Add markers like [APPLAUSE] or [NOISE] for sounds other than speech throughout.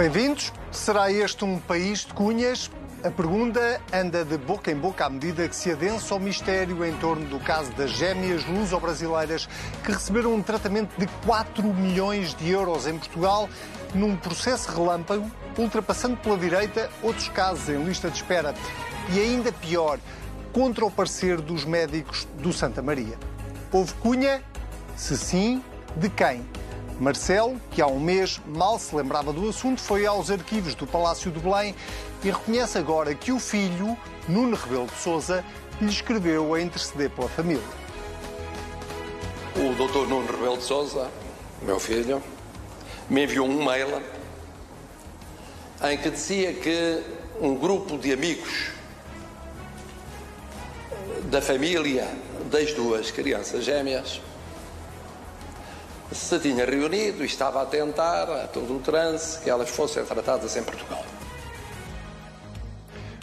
Bem-vindos. Será este um país de cunhas? A pergunta anda de boca em boca à medida que se adensa o mistério em torno do caso das gêmeas luso-brasileiras que receberam um tratamento de 4 milhões de euros em Portugal num processo relâmpago, ultrapassando pela direita outros casos em lista de espera. E ainda pior, contra o parecer dos médicos do Santa Maria. Houve cunha? Se sim, de quem? Marcelo, que há um mês mal se lembrava do assunto, foi aos arquivos do Palácio de Belém e reconhece agora que o filho, Nuno Rebelo de Sousa, lhe escreveu a interceder pela família. O doutor Nuno Rebelo de Sousa, meu filho, me enviou um mail em que dizia que um grupo de amigos da família das duas crianças gêmeas se tinha reunido e estava a tentar, a todo o trance, que elas fossem tratadas em Portugal.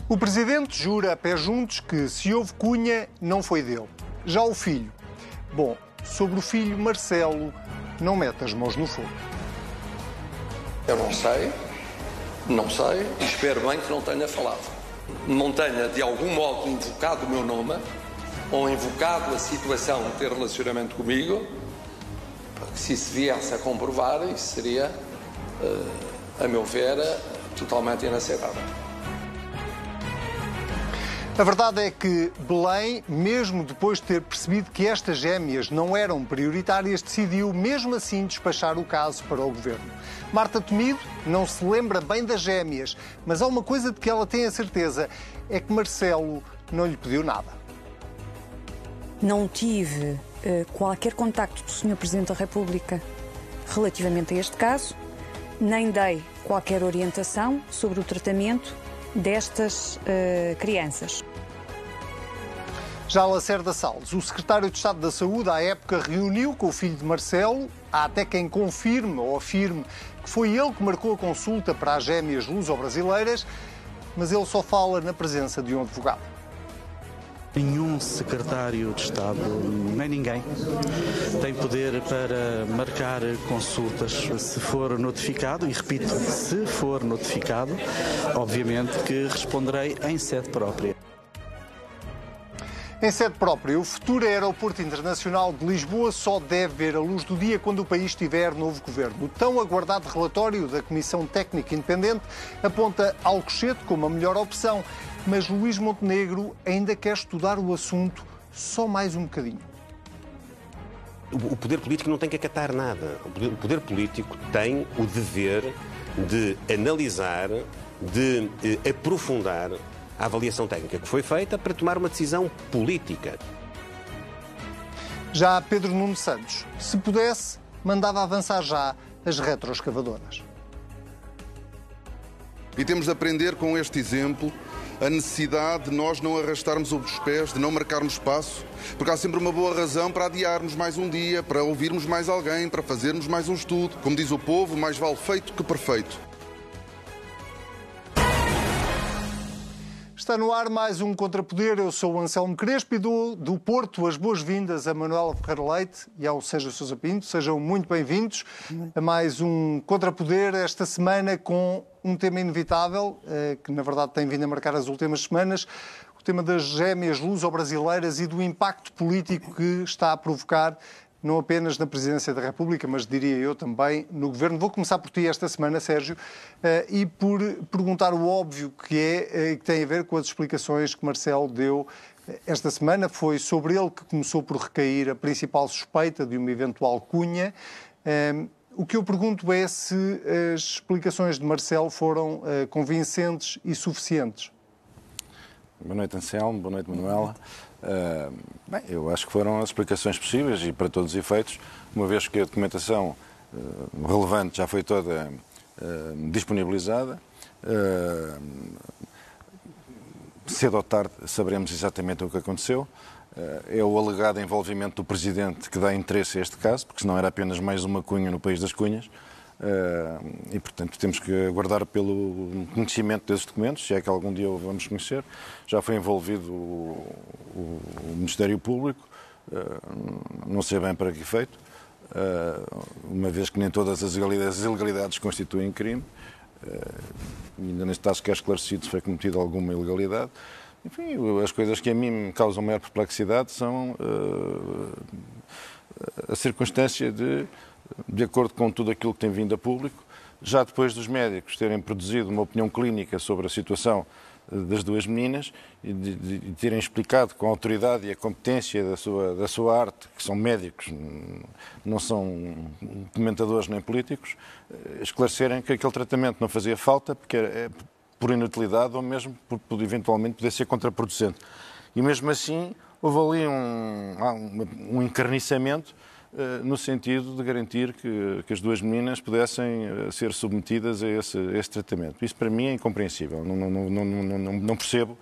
O presidente jura a pé juntos que se houve cunha, não foi dele. Já o filho. Bom, sobre o filho Marcelo, não mete as mãos no fogo. Eu não sei, não sei, espero bem que não tenha falado. Não tenha de algum modo invocado o meu nome ou invocado a situação de ter relacionamento comigo se isso viesse a comprovar, isso seria, eh, a meu ver, totalmente inaceitável. A verdade é que Belém, mesmo depois de ter percebido que estas gêmeas não eram prioritárias, decidiu mesmo assim despachar o caso para o governo. Marta Temido não se lembra bem das gêmeas, mas há uma coisa de que ela tem a certeza: é que Marcelo não lhe pediu nada. Não tive eh, qualquer contacto do Sr. Presidente da República relativamente a este caso, nem dei qualquer orientação sobre o tratamento destas uh, crianças. Já Lacerda Salles, o secretário de Estado da Saúde, à época, reuniu com o filho de Marcelo. Há até quem confirme ou afirme que foi ele que marcou a consulta para as gêmeas luso-brasileiras, mas ele só fala na presença de um advogado. Nenhum secretário de Estado, nem ninguém, tem poder para marcar consultas. Se for notificado, e repito, se for notificado, obviamente que responderei em sede própria. Em sede própria, o futuro aeroporto internacional de Lisboa só deve ver a luz do dia quando o país tiver novo governo. O tão aguardado relatório da Comissão Técnica Independente aponta Alcochete como a melhor opção, mas Luís Montenegro ainda quer estudar o assunto só mais um bocadinho. O poder político não tem que acatar nada. O poder político tem o dever de analisar, de eh, aprofundar a avaliação técnica que foi feita para tomar uma decisão política. Já Pedro Nuno Santos, se pudesse, mandava avançar já as retroescavadoras. E temos de aprender com este exemplo a necessidade de nós não arrastarmos os pés, de não marcarmos espaço, porque há sempre uma boa razão para adiarmos mais um dia, para ouvirmos mais alguém, para fazermos mais um estudo. Como diz o povo, mais vale feito que perfeito. Está no ar mais um Contrapoder. Eu sou o Anselmo Crespo e do, do Porto as boas-vindas a Manuela Ferreira Leite e ao Sérgio Sousa Pinto. Sejam muito bem-vindos a mais um Contrapoder esta semana com um tema inevitável, eh, que na verdade tem vindo a marcar as últimas semanas, o tema das gêmeas luso-brasileiras e do impacto político que está a provocar não apenas na Presidência da República, mas diria eu também no Governo. Vou começar por ti esta semana, Sérgio, eh, e por perguntar o óbvio que é, eh, que tem a ver com as explicações que Marcelo deu esta semana. Foi sobre ele que começou por recair a principal suspeita de uma eventual cunha. O que eu pergunto é se as explicações de Marcelo foram convincentes e suficientes. Boa noite, Anselmo. Boa noite, Manuela. Uh, bem, eu acho que foram as explicações possíveis e para todos os efeitos, uma vez que a documentação uh, relevante já foi toda uh, disponibilizada. cedo ou tarde saberemos exatamente o que aconteceu. É o alegado envolvimento do Presidente que dá interesse a este caso, porque senão era apenas mais uma cunha no país das cunhas. Uh, e, portanto, temos que aguardar pelo conhecimento desses documentos, se é que algum dia o vamos conhecer. Já foi envolvido o, o, o Ministério Público, uh, não sei bem para que efeito, uh, uma vez que nem todas as ilegalidades, as ilegalidades constituem crime. ainda neste caso que é esclarecido se foi cometida alguma ilegalidade. Enfim, as coisas que a mim me causam maior perplexidade são uh, a circunstância de, de acordo com tudo aquilo que tem vindo a público, já depois dos médicos terem produzido uma opinião clínica sobre a situação das duas meninas e de, de, de, terem explicado com a autoridade e a competência da sua, da sua arte, que são médicos, não são comentadores nem políticos, eh, esclarecerem que aquele tratamento não fazia falta porque era, é por inutilidade ou mesmo por, eventualmente poder ser contraproducente. E mesmo assim houve ali um, um encarniçamento eh, no sentido de garantir que, que, as duas meninas pudessem eh, ser submetidas a esse, a esse tratamento. Isso para mim é incompreensível. Não, não, não, não, não percebo,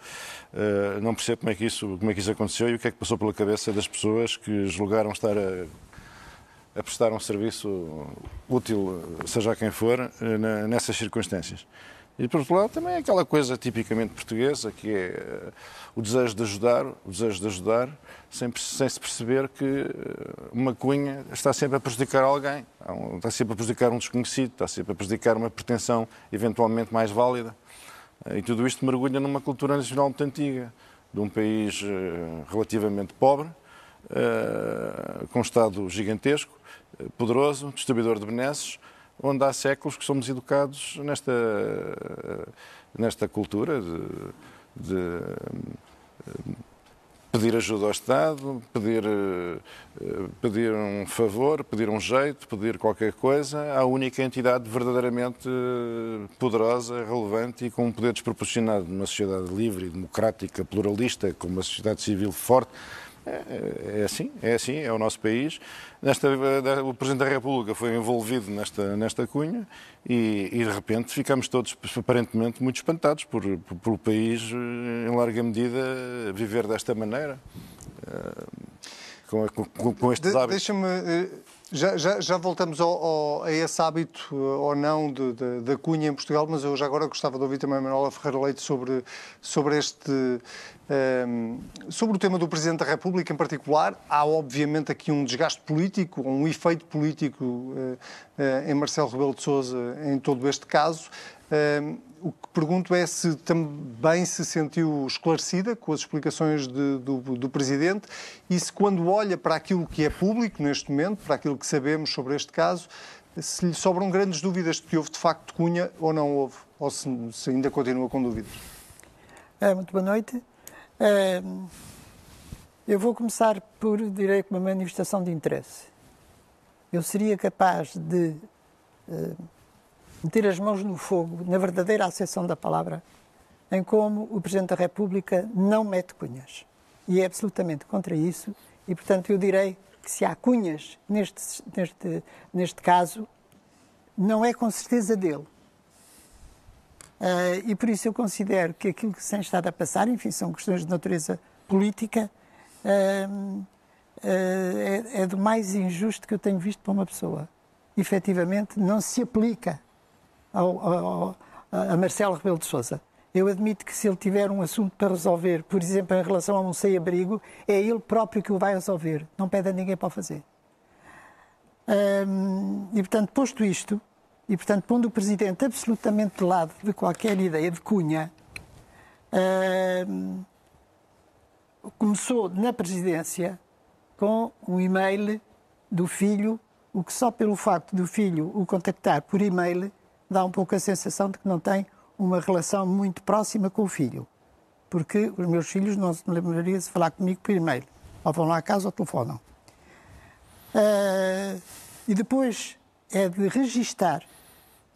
eh, não percebo como é, que isso, como é que isso aconteceu e o que é que passou pela cabeça das pessoas que julgaram estar a, a prestar um serviço útil, seja a quem for, nessas circunstâncias. E, por outro lado, também é aquela coisa tipicamente portuguesa, que é eh, o desejo de ajudar, o desejo de ajudar, sem, sem se perceber que eh, uma cunha está sempre a prejudicar alguém, está sempre a prejudicar um desconhecido, está sempre a prejudicar uma pretensão eventualmente mais válida. Eh, e tudo isto mergulha numa cultura nacional muito antiga, de um país relativamente pobre, com um Estado gigantesco, poderoso, distribuidor de benesses, onde há séculos que somos educados nesta, nesta cultura de, de pedir ajuda ao Estado, pedir, pedir um favor, pedir um jeito, pedir qualquer coisa à única entidade verdadeiramente poderosa, relevante e com um poder desproporcionado numa sociedade livre, democrática, pluralista, com uma sociedade civil forte. É, é assim, é assim, é o nosso país. Nesta, o Presidente da República foi envolvido nesta, nesta cunha e, e de repente ficamos todos aparentemente muito espantados por, por, por, o país, em larga medida, viver desta maneira, eh, com, com, com estes de, hábitos. Deixa-me. Já, já, já, voltamos ao, ao, a esse hábito eh, ou não da cunha em Portugal, mas eu já agora gostava de ouvir também a Manuela Ferreira Leite sobre, sobre este sobre o tema do Presidente da República em particular, há obviamente aqui um desgaste político, um efeito político eh, eh, em Marcelo Rebelo de Sousa em todo este caso. O que pergunto é se também se sentiu esclarecida com as explicações de, do, do, Presidente e se, quando olha para aquilo que é público neste momento, para aquilo que sabemos sobre este caso, se lhe sobram grandes dúvidas de que houve de facto cunha ou não houve, ou se, se ainda continua com dúvidas. É, muito boa noite eu vou começar por, direi, uma manifestação de interesse. Eu seria capaz de uh, meter as mãos no fogo, na verdadeira acessão da palavra, em como o Presidente da República não mete cunhas. E é absolutamente contra isso, e portanto eu direi que se há cunhas neste, neste, neste caso, não é com certeza dele. Uh, e por isso eu considero que aquilo que se tem estado a passar, enfim, são questões de natureza política, uh, uh, é, é do mais injusto que eu tenho visto para uma pessoa. Efetivamente, não se aplica ao, ao, a Marcelo Rebelo de Sousa. Eu admito que se ele tiver um assunto para resolver, por exemplo, em relação a um sem-abrigo, é ele próprio que o vai resolver. Não pede a ninguém para o fazer. e, portanto, posto isto, e, portanto, pondo o Presidente absolutamente de lado de qualquer ideia de cunha, uh, começou na presidência com um e-mail do filho, o que só pelo facto do filho o contactar por e-mail dá um pouco a sensação de que não tem uma relação muito próxima com o filho. Porque os meus filhos não se lembrariam de falar comigo por e-mail. Ou vão lá à casa ou telefonam. Uh, e depois é de registar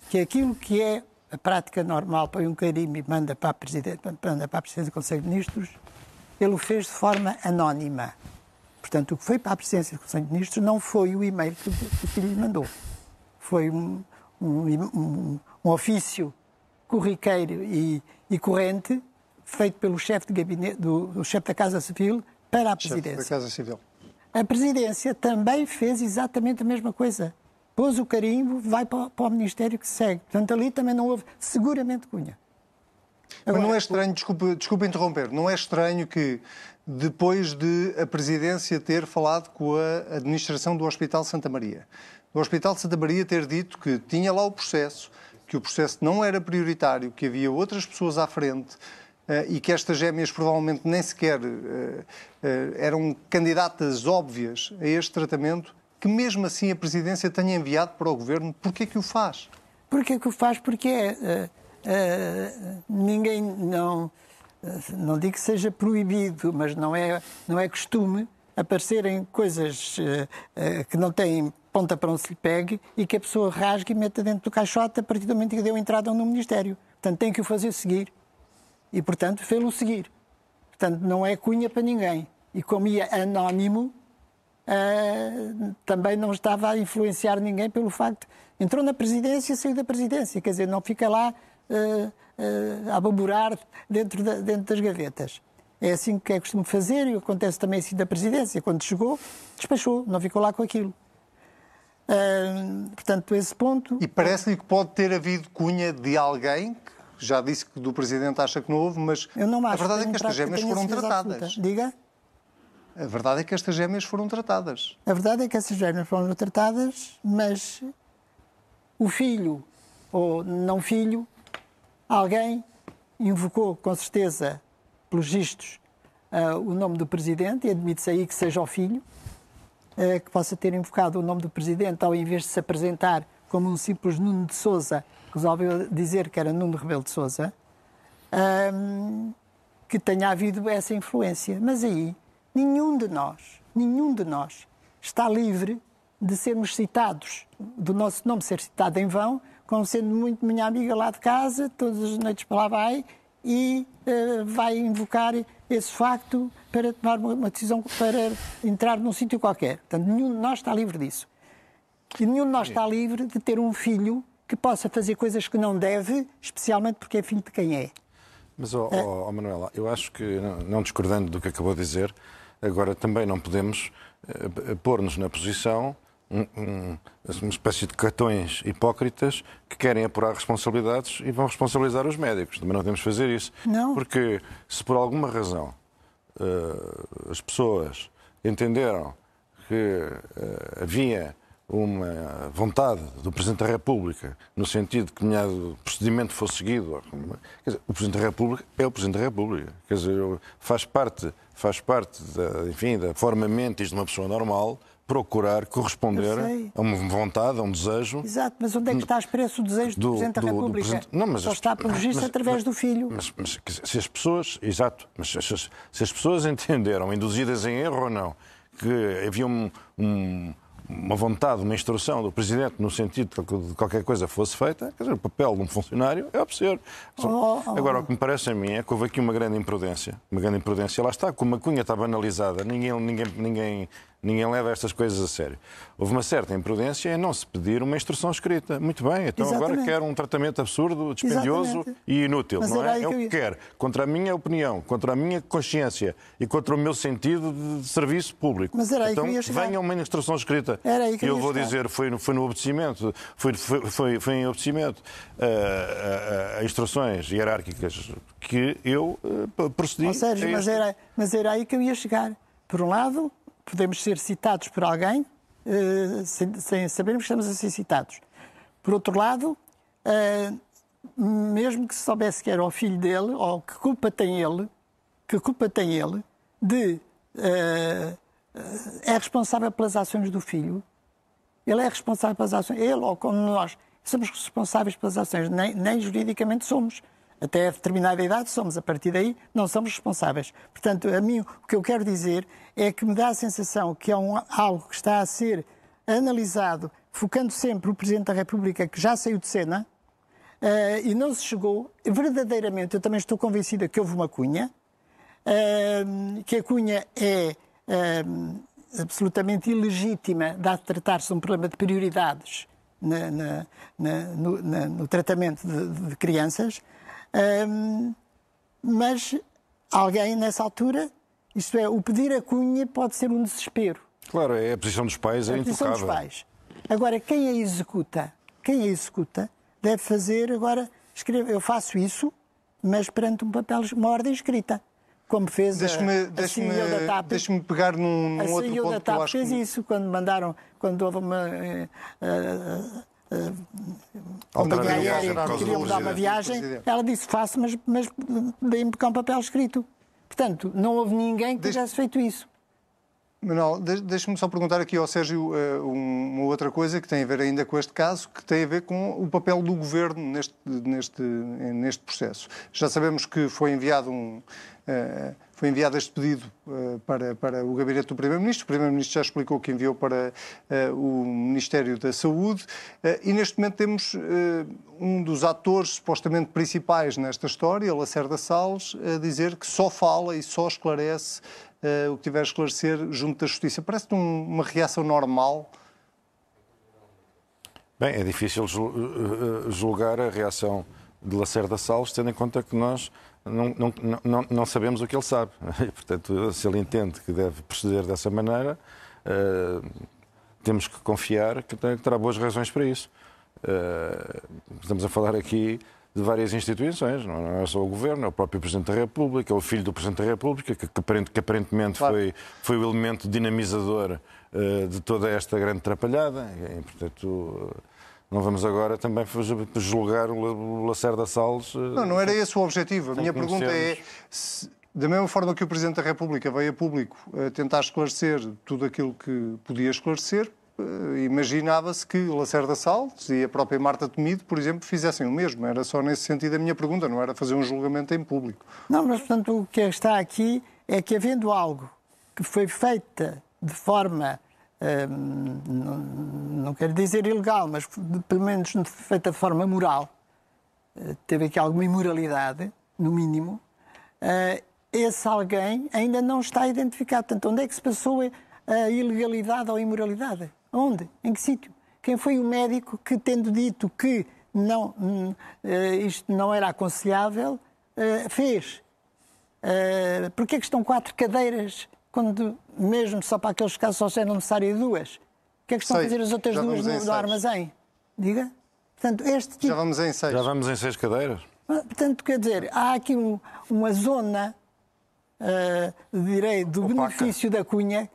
que aquilo que é a prática normal põe um carimbo e manda para a Presidente, manda para a Presidência do Conselho de Ministros, ele o fez de forma anónima. Portanto, o que foi para a Presidência do Conselho de Ministros não foi o e-mail que, que lhe mandou. Foi um, um, um, um ofício corriqueiro e, e, corrente feito pelo chefe de gabinete, do, do chefe da Casa Civil para a Presidência. Chefe da Casa Civil. A Presidência também fez exatamente a mesma coisa pôs o carimbo, vai para, para, o Ministério que segue. Portanto, ali também não houve seguramente cunha. Agora, Mas não é estranho, desculpe, desculpe interromper, não é estranho que depois de a Presidência ter falado com a administração do Hospital Santa Maria, do Hospital Santa Maria ter dito que tinha lá o processo, que o processo não era prioritário, que havia outras pessoas à frente uh, e que estas gêmeas provavelmente nem sequer uh, eram candidatas óbvias a este tratamento, que mesmo assim a Presidência tenha enviado para o Governo, porquê que o faz? Porquê que o faz? Porque ninguém não não digo que seja proibido, mas não é, não é costume aparecerem coisas uh, uh, que não têm ponta para onde se lhe pegue e que a pessoa rasgue e meta dentro do caixote a partir do momento que deu entrada no Ministério. Portanto, tem que o fazer seguir. E, portanto, fê-lo seguir. Portanto, não é cunha para ninguém. E como ia anónimo, uh, também não estava a influenciar ninguém pelo facto. Entrou na presidência, saiu da presidência. Quer dizer, não fica lá uh, uh, a baburar dentro, da, dentro das gavetas. É assim que é costume fazer e acontece também assim da presidência. Quando chegou, despachou, não ficou lá com aquilo. Uh, portanto, esse ponto. E parece-lhe que pode ter havido cunha de alguém que já disse que do Presidente acha que não houve, mas Eu não acho a verdade é que estas gêmeas foram tratadas. Absoluta. Diga? A verdade é que estas gêmeas foram tratadas. A verdade é que essas gêmeas foram tratadas, mas o filho ou não filho, alguém invocou com certeza pelos vistos, uh, o nome do Presidente, e admite-se aí que seja o filho, que possa ter invocado o nome do Presidente ao invés de se apresentar como um simples Nuno de Souza, resolveu dizer que era Nuno Rebelo de Souza, um, que tenha havido essa influência. Mas aí, nenhum de nós, nenhum de nós está livre de sermos citados, do nosso nome ser citado em vão, como sendo muito minha amiga lá de casa, todas as noites para lá vai, e uh, vai invocar esse facto para tomar uma decisão, para entrar num sítio qualquer. Portanto, nenhum de nós está livre disso. E nenhum de nós está livre de ter um filho que possa fazer coisas que não deve, especialmente porque é filho de quem é. Mas, oh, oh, oh Manuela, eu acho que, não, não, discordando do que acabou de dizer, agora também não podemos uh, pôr-nos na posição um, um, uma espécie de cartões hipócritas que querem apurar responsabilidades e vão responsabilizar os médicos. Também não podemos fazer isso. Não. Porque se por alguma razão as pessoas entenderam que uh, havia uma vontade do Presidente da República no sentido de que o procedimento fosse seguido. Dizer, o Presidente da República é o Presidente da República. Quer dizer, faz parte, faz parte da, enfim, da forma mentis de uma pessoa normal procurar corresponder a uma vontade, a um desejo. Exato, mas onde é que está expresso o desejo do, do Presidente da República? Presidente... Não, mas Só está previsto através mas, do filho. Mas, mas, se as pessoas, exato, mas se, se, as pessoas entenderam, induzidas em erro ou não, que havia um, um uma vontade, uma instrução do Presidente no sentido de qualquer coisa fosse feita, quer dizer, o papel de um funcionário é obedecer. Oh, oh. Agora, o que me parece a mim é que houve aqui uma grande imprudência. Uma grande imprudência. Lá está, como a cunha está banalizada, ninguém, ninguém, ninguém Ninguém leva estas coisas a sério. Houve uma certa imprudência em não se pedir uma instrução escrita. Muito bem, então Exatamente. agora quer um tratamento absurdo, dispendioso Exatamente. e inútil, Mas não é? É o que eu... quer. Contra a minha opinião, contra a minha consciência e contra o meu sentido de serviço público. Mas era aí então, que eu ia chegar. venha uma instrução escrita. Era aí que eu, eu vou chegar. dizer, foi, foi no obedecimento, foi, foi, foi, foi em obedecimento a, a, a, instruções hierárquicas que eu uh, procedi. Oh, Sérgio, mas era, mas era aí que eu ia chegar. Por um lado, podemos ser citados por alguém uh, sem, sabermos que estamos a ser citados. Por outro lado, uh, mesmo que se soubesse que era o filho dele, ou que culpa tem ele, que culpa tem ele de uh, é responsável pelas ações do filho, ele é responsável pelas ações, ele ou como nós somos responsáveis pelas ações, nem, nem juridicamente somos até determinada idade somos, a partir daí não somos responsáveis. Portanto, a mim o que eu quero dizer é que me dá a sensação que é um, algo que está a ser analisado, focando sempre o Presidente da República, que já saiu de cena, uh, e não se chegou, verdadeiramente, eu também estou convencida que houve uma cunha, uh, que a cunha é uh, absolutamente ilegítima, dado tratar-se de um problema de prioridades na, na, na, no, no, tratamento de, de crianças, um, mas alguém nessa altura, isto é, o pedir a cunha pode ser um desespero. Claro, é a posição dos pais, é, é a posição dos pais. Agora, quem a executa, quem a executa, deve fazer agora, escreve, eu faço isso, mas perante um papel, uma ordem escrita. Como fez deixe-me, a, deixe CEO da TAP. Deixe-me pegar num, num a outro CEO ponto da TAP que eu acho fez que... isso quando mandaram, quando houve uma... Uh, uh, companhia Alterar a viagem queria mudar uma viagem, ela disse faço, mas, mas deem-me cá um papel escrito. Portanto, não houve ninguém que tivesse feito isso. Manuel, de- deixa-me só perguntar aqui ao Sérgio eh, um- uma outra coisa que tem a ver ainda com este caso, que tem a ver com o papel do governo neste, neste, neste processo. Já sabemos que foi enviado um. Foi enviado este pedido eh, para, para o gabinete do Primeiro-Ministro. O Primeiro-Ministro já explicou que enviou para eh, o Ministério da Saúde. Eh, e neste momento temos um dos atores supostamente principais nesta história, Lacerda Salles, a dizer que só fala e só esclarece o que tiver a esclarecer junto da Justiça. Parece-te um- uma reação normal? Bem, é difícil jul- julgar a reação de Lacerda Salles, tendo em conta que nós não, não, não, não sabemos o que ele sabe. E, [LAUGHS] portanto, se ele entende que deve proceder dessa maneira, eh, temos que confiar que, tem- que terá boas razões para isso. Eh, estamos a falar aqui de várias instituições, não é só o Governo, é o próprio Presidente da República, é o filho do Presidente da República, que, que aparent- que aparentemente Claro. foi, foi o elemento dinamizador eh, de toda esta grande atrapalhada. E, portanto, não vamos agora também ju- julgar o La- o Lacerda Salles. eh, Não, não era esse o objetivo. A minha pergunta é, se, da mesma forma que o Presidente da República veio a público a tentar esclarecer tudo aquilo que podia esclarecer, eh, imaginava-se que Lacerda Salles e a própria Marta Temido, por exemplo, fizessem o mesmo. Era só nesse sentido a minha pergunta, não era fazer um julgamento em público. Não, mas portanto o que está aqui é que havendo algo que foi feita de forma, não, quero dizer ilegal, mas pelo menos feita de forma moral, eh, teve aqui alguma imoralidade, no mínimo, eh, esse alguém ainda não está identificado. Portanto, onde é que se passou a ilegalidade ou a imoralidade? Onde? Em que sítio? Quem foi o médico que, tendo dito que não, hum, eh, isto não era aconselhável, fez? Porquê é que estão quatro cadeiras quando, mesmo só para aqueles casos, só eram necessárias duas? O que é que estão Seis. a fazer as outras Já duas no seis. armazém? Diga? Portanto, este tipo. Já vamos em seis. Já vamos em seis cadeiras? Portanto, quer dizer, há aqui um- uma zona uh, de direito do Opaca. benefício da cunha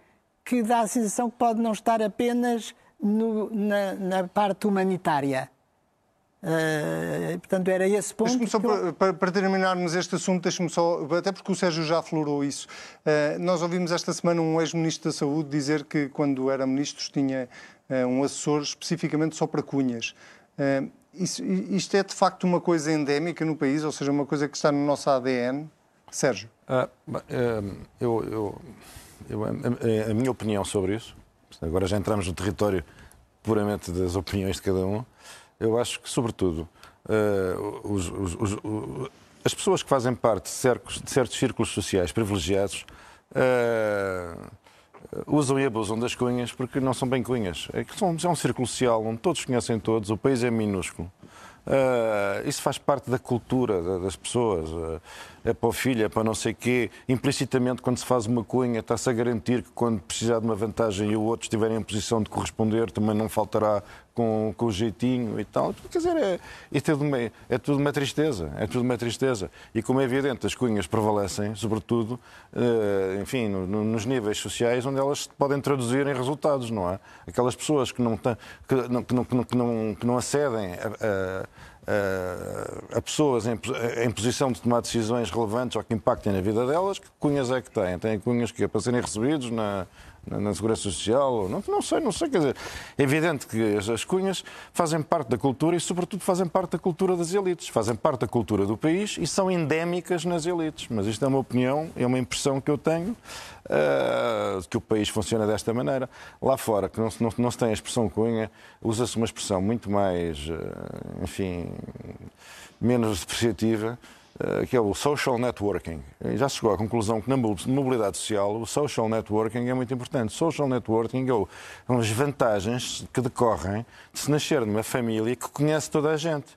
que dá a sensação que pode não estar apenas no- na, na parte humanitária. Uh, portanto, era esse ponto. Só, eu- para, para- terminarmos este assunto, deixe-me só, até porque o Sérgio já aflorou isso. Eh, nós ouvimos esta semana um ex-ministro da Saúde dizer que, quando era ministro, tinha eh, um assessor especificamente só para cunhas. Isso- isto é de facto uma coisa endémica no país, ou seja, uma coisa que está no nosso ADN? Sérgio. Ah, eu, eu- eu- a, a- a minha opinião sobre isso, agora já entramos no território puramente das opiniões de cada um, eu acho que, sobretudo, eh, os- os- os- as pessoas que fazem parte de cercos- de certos círculos sociais privilegiados eh, usam e abusam das cunhas porque não são bem cunhas. É, que são, é um círculo social onde todos conhecem todos, o país é minúsculo. Ah, isso faz parte da cultura da- das pessoas. É para o filho, é para não sei quê. Implicitamente, quando se faz uma cunha, está-se a garantir que quando precisar de uma vantagem e o outro estiver em posição de corresponder, também não faltará com, com o jeitinho e tal. Quer dizer, é, é, de uma- é tudo uma tristeza. É tudo uma tristeza. E como é evidente, as cunhas prevalecem, sobretudo, eh, enfim, no- no- nos níveis sociais onde elas podem traduzir em resultados, não é? Aquelas pessoas que não, que não, que não, que não, que não acedem a, a- a- a pessoas em, em posição de tomar decisões relevantes ou que impactem na vida delas, que cunhas é que têm? Têm cunhas que é para serem recebidos na, na, na Segurança Social? Não, não sei, não sei. Quer dizer, é evidente que as, as cunhas fazem parte da cultura e, sobretudo, fazem parte da cultura das elites, fazem parte da cultura do país e são endémicas nas elites. Mas isto é uma opinião, é uma impressão que eu tenho de que o país funciona desta maneira. Lá fora, que não, se- não, não se tem a expressão cunha, usa-se uma expressão muito mais, ah, enfim, menos depreciativa, eh, que é o social networking. Já se chegou à conclusão que na mobilidade social o social networking é muito importante. Social networking é o- são as vantagens que decorrem de se nascer numa família que conhece toda a gente.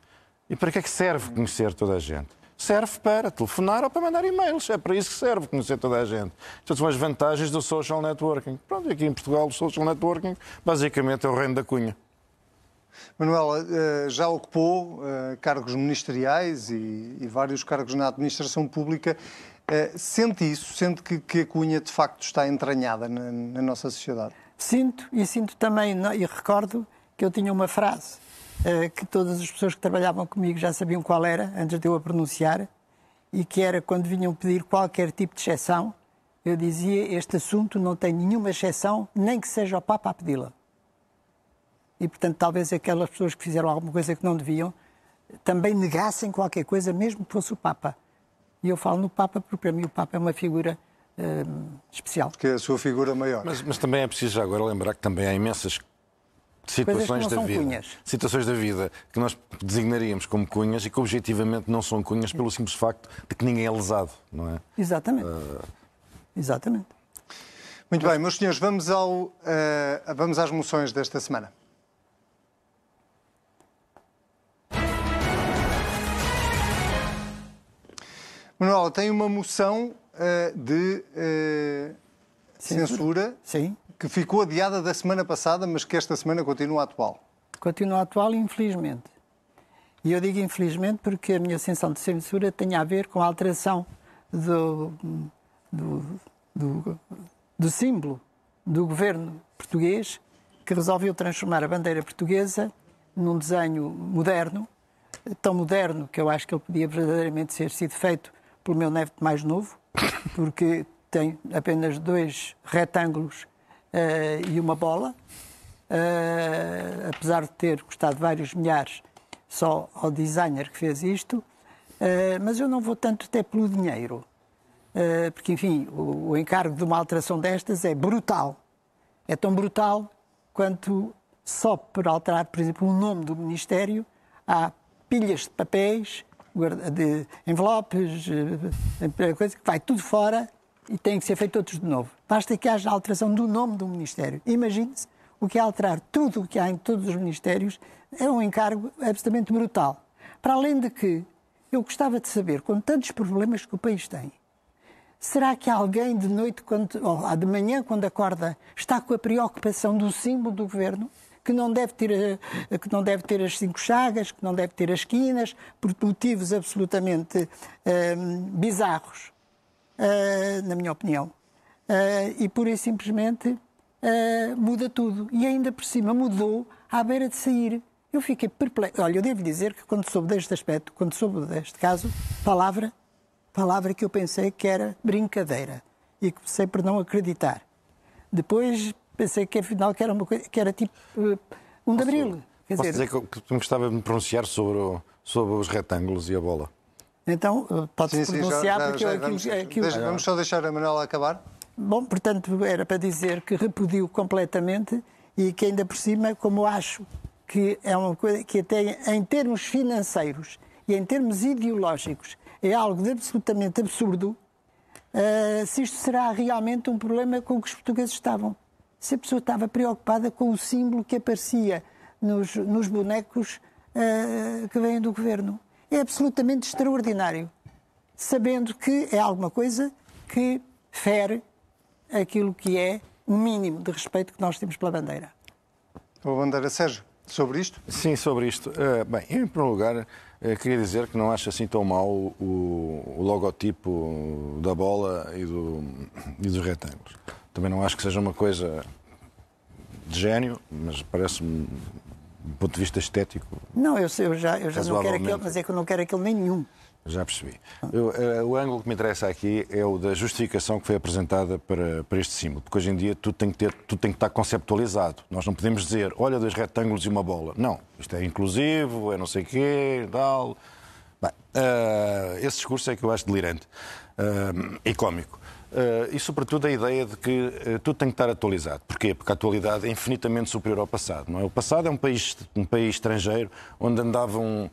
E para que é que serve conhecer toda a gente? Serve para telefonar ou para mandar e-mails. É para isso que serve conhecer toda a gente. Estas são as vantagens do social networking. Pronto, e aqui em Portugal o social networking basicamente é o reino da cunha. Manuela, eh, já ocupou eh, cargos ministeriais e, vários cargos na administração pública. Eh, Sente isso? Sente que, a cunha de facto está entranhada na, nossa sociedade? Sinto e sinto também, e recordo que eu tinha uma frase que todas as pessoas que trabalhavam comigo já sabiam qual era, antes de eu a pronunciar, e que era quando vinham pedir qualquer tipo de exceção, eu dizia: este assunto não tem nenhuma exceção, nem que seja o Papa a pedi-la. E, portanto, talvez aquelas pessoas que fizeram alguma coisa que não deviam também negassem qualquer coisa, mesmo que fosse o Papa. E eu falo no Papa porque, para mim, o Papa é uma figura uh, especial. Porque é a sua figura maior. Mas, mas também é preciso agora lembrar que também há imensas situações da vida, cunhas. situações da vida que nós designaríamos como cunhas e que objetivamente não são cunhas pelo simples facto de que ninguém é lesado, não é? Exatamente. Uh... Exatamente. Muito bem, meus senhores, vamos, ao, uh, vamos às moções desta semana. Manuela, tem uma moção uh, de uh, censura Sim. Que ficou adiada da semana passada, mas que esta semana continua atual. Continua atual, infelizmente. E eu digo infelizmente porque a minha sensação de censura tem a ver com a alteração do, do, do, do símbolo do governo português que resolveu transformar a bandeira portuguesa num desenho moderno, tão moderno que eu acho que ele podia verdadeiramente ser sido feito pelo meu neto mais novo, porque tem apenas dois retângulos uh, e uma bola. Uh, apesar de ter custado vários milhares só ao designer que fez isto, uh, mas eu não vou tanto até pelo dinheiro, porque, enfim, o, o encargo de uma alteração destas é brutal. É tão brutal quanto só por alterar, por exemplo, o nome do Ministério, há pilhas de papéis de envelopes, coisa que vai tudo fora e tem que ser feito todos de novo. Basta que haja alteração do nome do Ministério. Imagine-se o que é alterar tudo o que há em todos os Ministérios é um encargo absolutamente brutal. Para além de que eu gostava de saber, com tantos problemas que o país tem, será que alguém de noite, quando, ou de manhã, quando acorda, está com a preocupação do símbolo do governo? que não deve ter, eh, que não deve ter as cinco chagas, que não deve ter as quinas, por motivos absolutamente uh, bizarros, uh, na minha opinião. Uh, e pura e simplesmente muda tudo. E ainda por cima mudou à beira de sair. Eu fiquei perplexo. Olha, eu devo dizer que quando soube deste aspecto, quando soube deste caso, palavra, palavra que eu pensei que era brincadeira e que comecei por não acreditar. Depois pensei que afinal que era uma coisa que era tipo uh, um de abril. Quer posso dizer, dizer que, que gostava de me pronunciar sobre, o, sobre os retângulos e a bola. Então, pode-se pronunciar já, já, porque já, vamos, deixa, vamos só deixar a Manuela acabar. Bom, portanto, era para dizer que repudio completamente e que ainda por cima, como acho que é uma coisa que até em termos financeiros e em termos ideológicos é algo de absolutamente absurdo, uh, se isto será realmente um problema com que os portugueses estavam se a pessoa estava preocupada com o símbolo que aparecia nos, nos bonecos uh, que vêm do governo. É absolutamente extraordinário, sabendo que é alguma coisa que fere aquilo que é o mínimo de respeito que nós temos pela bandeira. A bandeira, Sérgio, sobre isto? Sim, sobre isto. Uh, bem, em primeiro lugar, uh, queria dizer que não acho assim tão mau o, o logotipo da bola e, do, e dos retângulos. Também não acho que seja uma coisa de gênio, mas parece-me, do ponto de vista estético. Não, eu, eu já, eu já não quero aquele, mas é que eu não quero aquele nenhum. Já percebi. Eu, uh, o ângulo que me interessa aqui é o da justificação que foi apresentada para, para este símbolo, porque hoje em dia tudo tem, que ter, tudo tem que estar conceptualizado. Nós não podemos dizer, olha, dois retângulos e uma bola. Não, isto é inclusivo, é não sei quê, tal. Bem, uh, esse discurso é que eu acho delirante uh, e cómico. Uh, e, sobretudo, a ideia de que tudo tem que estar atualizado. Porquê? Porque a atualidade é infinitamente superior ao passado. Não é? O passado é um país, um país estrangeiro onde andavam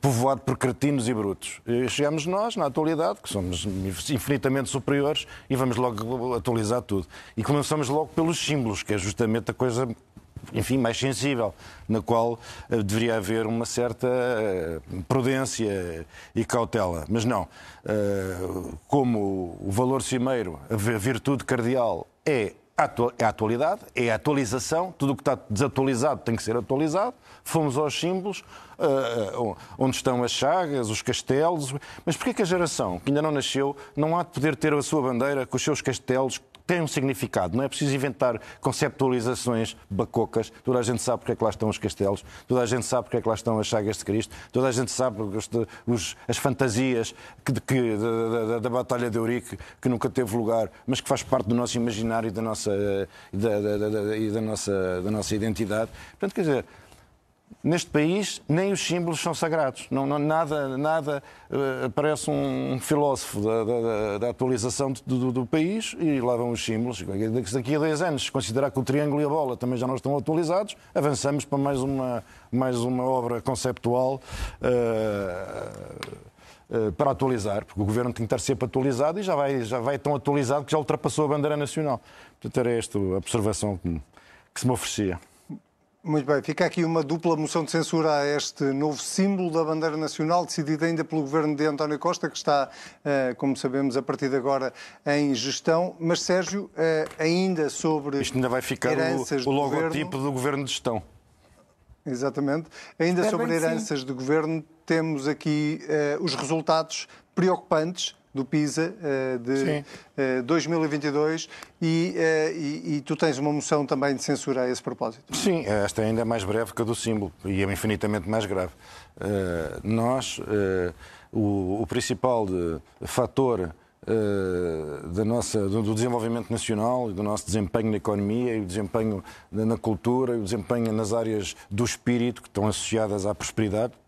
povoado por cretinos e brutos. E chegamos nós, na atualidade, que somos infinitamente superiores, e vamos logo atualizar tudo. E começamos logo pelos símbolos, que é justamente a coisa enfim, mais sensível, na qual uh, deveria haver uma certa uh, prudência e cautela. Mas não. Uh, como o valor cimeiro, a virtude cardeal é a atualidade, é a atualização, tudo o que está desatualizado tem que ser atualizado. Fomos aos símbolos, uh, onde estão as chagas, os castelos. Mas porquê que a geração que ainda não nasceu não há de poder ter a sua bandeira com os seus castelos tem um significado. Não é preciso inventar conceptualizações bacocas. Toda a gente sabe porque é que lá estão os castelos, toda a gente sabe porque é que lá estão as chagas de Cristo, toda a gente sabe os, as fantasias que, que, da, da, da, Batalha de Eurique, que nunca teve lugar, mas que faz parte do nosso imaginário e da nossa, da, da, da nossa, da nossa identidade. Portanto, quer dizer, neste país nem os símbolos são sagrados. Não, não nada, nada uh, parece um filósofo da, da, da atualização do, do, país e lá vão os símbolos. Daqui a 10 anos, se considerar que o triângulo e a bola também já não estão atualizados, avançamos para mais uma, mais uma obra conceptual. Uh, para atualizar, porque o governo tem que estar sempre atualizado e já vai, já vai tão atualizado que já ultrapassou a bandeira nacional. Portanto, era esta a observação que, que se me oferecia. Muito bem, fica aqui uma dupla moção de censura a este novo símbolo da bandeira nacional, decidida ainda pelo governo de António Costa, que está, eh, como sabemos, a partir de agora em gestão. Mas, Sérgio, eh, ainda sobre. Isto ainda vai ficar o, o logotipo do, do governo de gestão. Exatamente. Ainda Espero sobre heranças sim. do governo, temos aqui uh, os resultados preocupantes do PISA uh, de uh, 2022 e, uh, e, e, tu tens uma moção também de censura a esse propósito. Sim, esta ainda é mais breve que a do símbolo e é infinitamente mais grave. Eh, nós, eh, o, o, principal de, fator da nossa, do desenvolvimento nacional, do nosso desempenho na economia e o desempenho na cultura e o desempenho nas áreas do espírito que estão associadas à prosperidade, eh,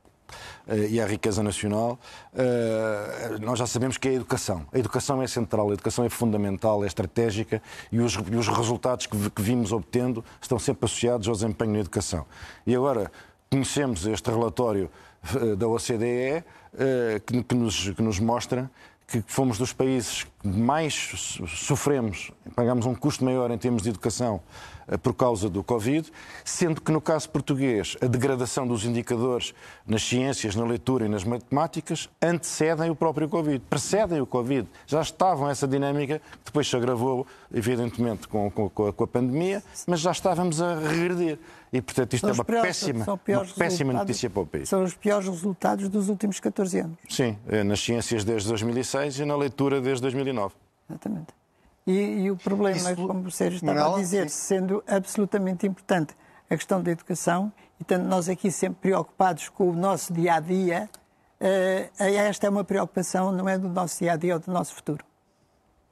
e à riqueza nacional, eh, nós já sabemos que é a educação. A educação é central, a educação é fundamental, é estratégica e os, e os resultados que, que vimos obtendo estão sempre associados ao desempenho na educação. E agora conhecemos este relatório eh, da OCDE que, nos, que nos mostra que fomos dos países que mais sofremos, pagamos um custo maior em termos de educação eh, por causa do Covid, sendo que no caso português a degradação dos indicadores nas ciências, na leitura e nas matemáticas antecedem o próprio Covid, precedem o Covid. Já estavam essa dinâmica, que depois se agravou, evidentemente, com, com, com a pandemia, mas já estávamos a regredir. E, portanto, isto são é uma piores, péssima, uma péssima notícia para o país. São os piores resultados dos últimos 14 anos. Sim, é nas ciências desde 2006 e na leitura desde 2009. Exatamente. E, e o problema, Isso, como o Sérgio estava a dizer, sim. sendo absolutamente importante a questão da educação, e estando nós aqui sempre preocupados com o nosso dia-a-dia, -dia, uh, esta é uma preocupação, não é do nosso dia-a-dia, -dia, é do nosso futuro.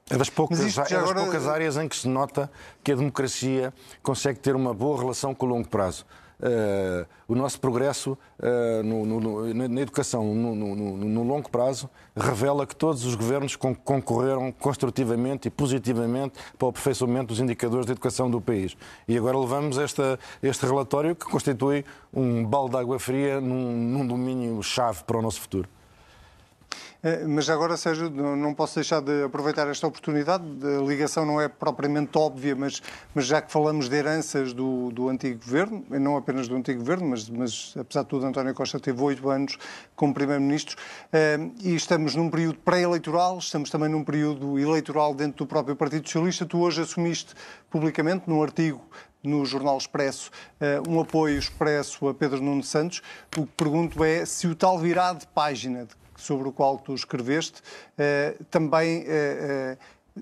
É das, poucas, é das agora... poucas áreas em que se nota que a democracia consegue ter uma boa relação com o longo prazo. Uh, o nosso progresso uh, no, no, na educação no, no, longo prazo revela que todos os governos concorreram construtivamente e positivamente para o aperfeiçoamento dos indicadores de educação do país. E agora levamos esta, este relatório que constitui um balde de água fria num, num domínio-chave para o nosso futuro. Eh, mas agora, Sérgio, não posso deixar de aproveitar esta oportunidade. A ligação não é propriamente óbvia, mas, mas já que falamos de heranças do, do antigo governo, não apenas do antigo governo, mas, mas apesar de tudo, António Costa teve oito anos como Primeiro-Ministro, eh, e estamos num período pré-eleitoral, estamos também num período eleitoral dentro do próprio Partido Socialista. Tu hoje assumiste publicamente, num artigo no Jornal Expresso, eh, um apoio expresso a Pedro Nuno Santos. O que pergunto é se o tal virar de página de sobre o qual tu escreveste, eh, também eh, eh,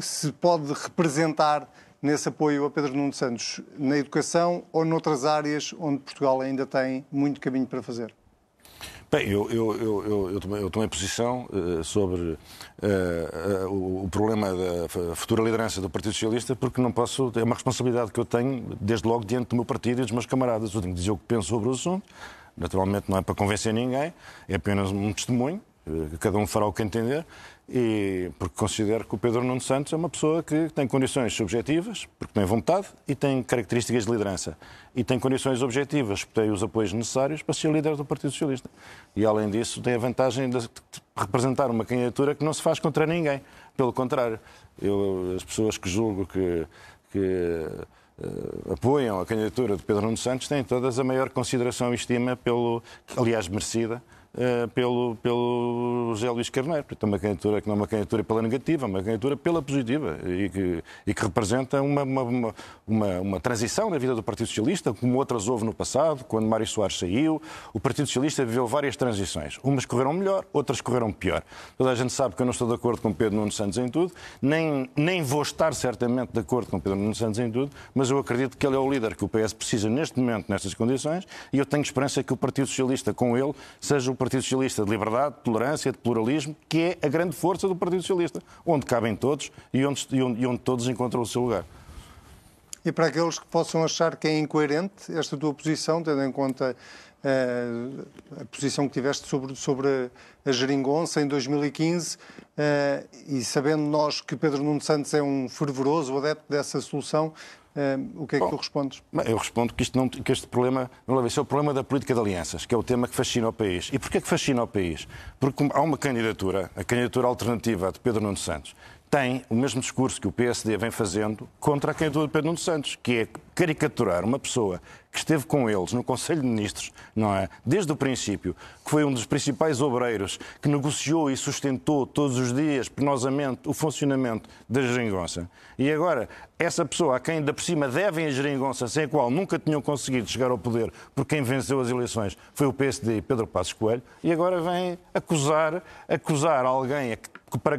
se pode representar nesse apoio a Pedro Nuno Santos na educação ou noutras áreas onde Portugal ainda tem muito caminho para fazer? Bem, eu, eu, eu, eu, tomei, eu tomei posição uh, sobre uh, uh, o, o, problema da futura liderança do Partido Socialista porque não posso, é uma responsabilidade que eu tenho desde logo diante do meu partido e dos meus camaradas. Eu tenho que dizer o que penso sobre o assunto Naturalmente não é para convencer ninguém, é apenas um testemunho, eh, cada um fará o que entender, e porque considero que o Pedro Nuno Santos é uma pessoa que tem condições subjetivas, porque tem vontade, e tem características de liderança. E tem condições objetivas, porque tem os apoios necessários para ser líder do Partido Socialista. E, além disso, tem a vantagem de representar uma candidatura que não se faz contra ninguém. Pelo contrário, eu, as pessoas que julgo que, que apoiam a candidatura de Pedro Nuno Santos têm todas a maior consideração e estima, pelo, aliás, merecida, pelo, pelo José Luís Carneiro. Portanto, uma candidatura que não é uma candidatura pela negativa, é uma candidatura pela positiva e que, e que representa uma, uma, uma, uma, transição na vida do Partido Socialista, como outras houve no passado, quando Mário Soares saiu. O Partido Socialista viveu várias transições. Umas correram melhor, outras correram pior. Toda a gente sabe que eu não estou de acordo com Pedro Nuno Santos em tudo, nem, nem vou estar certamente de acordo com Pedro Nuno Santos em tudo, mas eu acredito que ele é o líder que o PS precisa neste momento, nestas condições, e eu tenho esperança que o Partido Socialista, com ele, seja o Partido Socialista de liberdade, de tolerância, de pluralismo, que é a grande força do Partido Socialista, onde cabem todos e onde, e onde, e onde todos encontram o seu lugar. E para aqueles que possam achar que é incoerente esta tua posição, tendo em conta uh, a posição que tiveste sobre, sobre a geringonça em 2015, uh, eh, e sabendo nós que Pedro Nuno Santos é um fervoroso adepto dessa solução, Uh, o que é Bom, que tu respondes? Eu respondo que, isto não, que este problema, não é o problema da política de alianças, que é o tema que fascina o país. E porquê que fascina o país? Porque há uma candidatura, a candidatura alternativa de Pedro Nuno Santos, tem o mesmo discurso que o PSD vem fazendo contra a candidatura de Pedro Nuno Santos, que é caricaturar uma pessoa que esteve com eles no Conselho de Ministros, não é? Desde o princípio, que foi um dos principais obreiros que negociou e sustentou todos os dias, penosamente, o funcionamento da geringonça. E agora, essa pessoa a quem ainda por cima devem a geringonça, sem a qual nunca tinham conseguido chegar ao poder, porque quem venceu as eleições foi o PSD e Pedro Passos Coelho, e agora vem acusar, acusar alguém a que, para,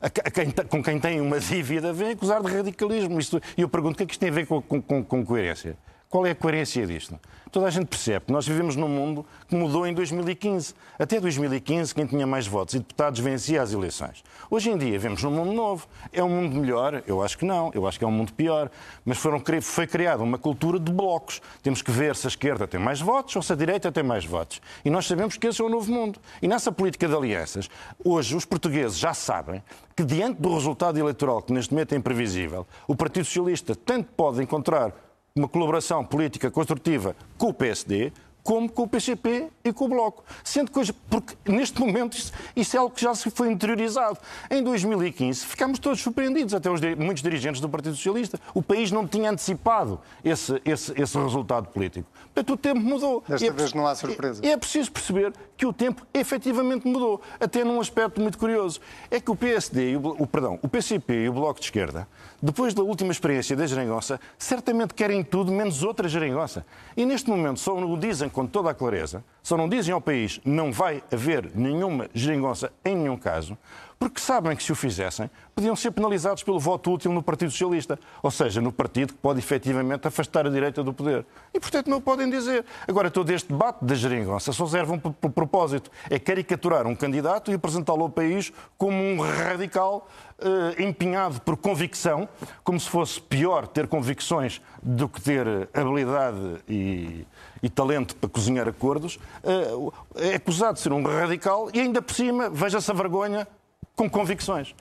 a, a quem, com quem tem uma [LAUGHS] dívida, vem acusar de radicalismo. E eu pergunto, o que é que isto tem a ver com, com, com coerência? Qual é a coerência disto? Toda a gente percebe que nós vivemos num mundo que mudou em 2015. Até 2015, quem tinha mais votos e deputados vencia as eleições. Hoje em dia, vivemos num mundo novo. É um mundo melhor? Eu acho que não. Eu acho que é um mundo pior. Mas foram, foi criada uma cultura de blocos. Temos que ver se a esquerda tem mais votos ou se a direita tem mais votos. E nós sabemos que esse é o novo mundo. E nessa política de alianças, hoje os portugueses já sabem que, diante do resultado eleitoral que neste momento é imprevisível, o Partido Socialista tanto pode encontrar uma colaboração política construtiva com o PSD, como com o PCP e com o Bloco. Sendo que hoje, porque neste momento isso, isso, é algo que já se foi interiorizado. Em 2015 ficámos todos surpreendidos, até os, muitos dirigentes do Partido Socialista. O país não tinha antecipado esse, esse, esse resultado político. Portanto, o tempo mudou. Desta é vez não há surpresa. E é preciso perceber que o tempo efetivamente mudou, até num aspecto muito curioso. É que o PSD, o, o, perdão, o PCP e o Bloco de Esquerda, depois da última experiência da geringonça, certamente querem tudo menos outra geringonça. E neste momento só o dizem com toda a clareza, só não dizem ao país não vai haver nenhuma geringonça em nenhum caso, porque sabem que se o fizessem, podiam ser penalizados pelo voto útil no Partido Socialista, ou seja, no partido que pode efetivamente afastar a direita do poder. E, portanto, não podem dizer. Agora, todo este debate da geringonça só serve um propósito, é caricaturar um candidato e apresentá-lo ao país como um radical uh, empenhado por convicção, como se fosse pior ter convicções do que ter habilidade e, e talento para cozinhar acordos, uh, é acusado de ser um radical e ainda por cima, veja-se a vergonha, com convicções.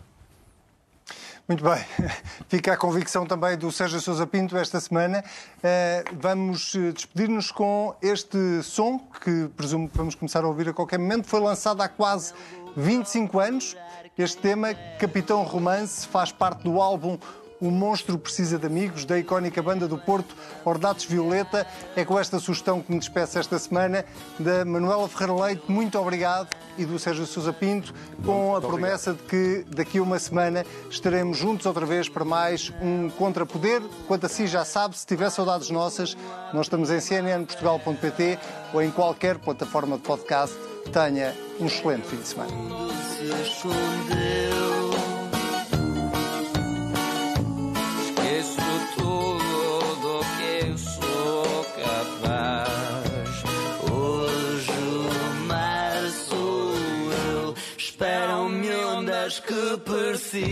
Muito bem. [LAUGHS] Fica a convicção também do Sérgio Sousa Pinto esta semana. Uh, vamos despedir-nos com este som, que presumo que vamos começar a ouvir a qualquer momento. Foi lançado há quase 25 anos. Este tema, Capitão Romance, faz parte do álbum o Monstro Precisa de Amigos, da icónica banda do Porto, Ordatos Violeta. É com esta sugestão que me despeço esta semana, da Manuela Ferreira Leite, muito obrigado, e do Sérgio Sousa Pinto, com a promessa de que daqui a uma semana estaremos juntos outra vez para mais um Contrapoder. Quanto assim já sabe, se tiver saudades nossas, nós estamos em cnnportugal.pt ou em qualquer plataforma de podcast. Tenha um excelente fim de semana. Que persistem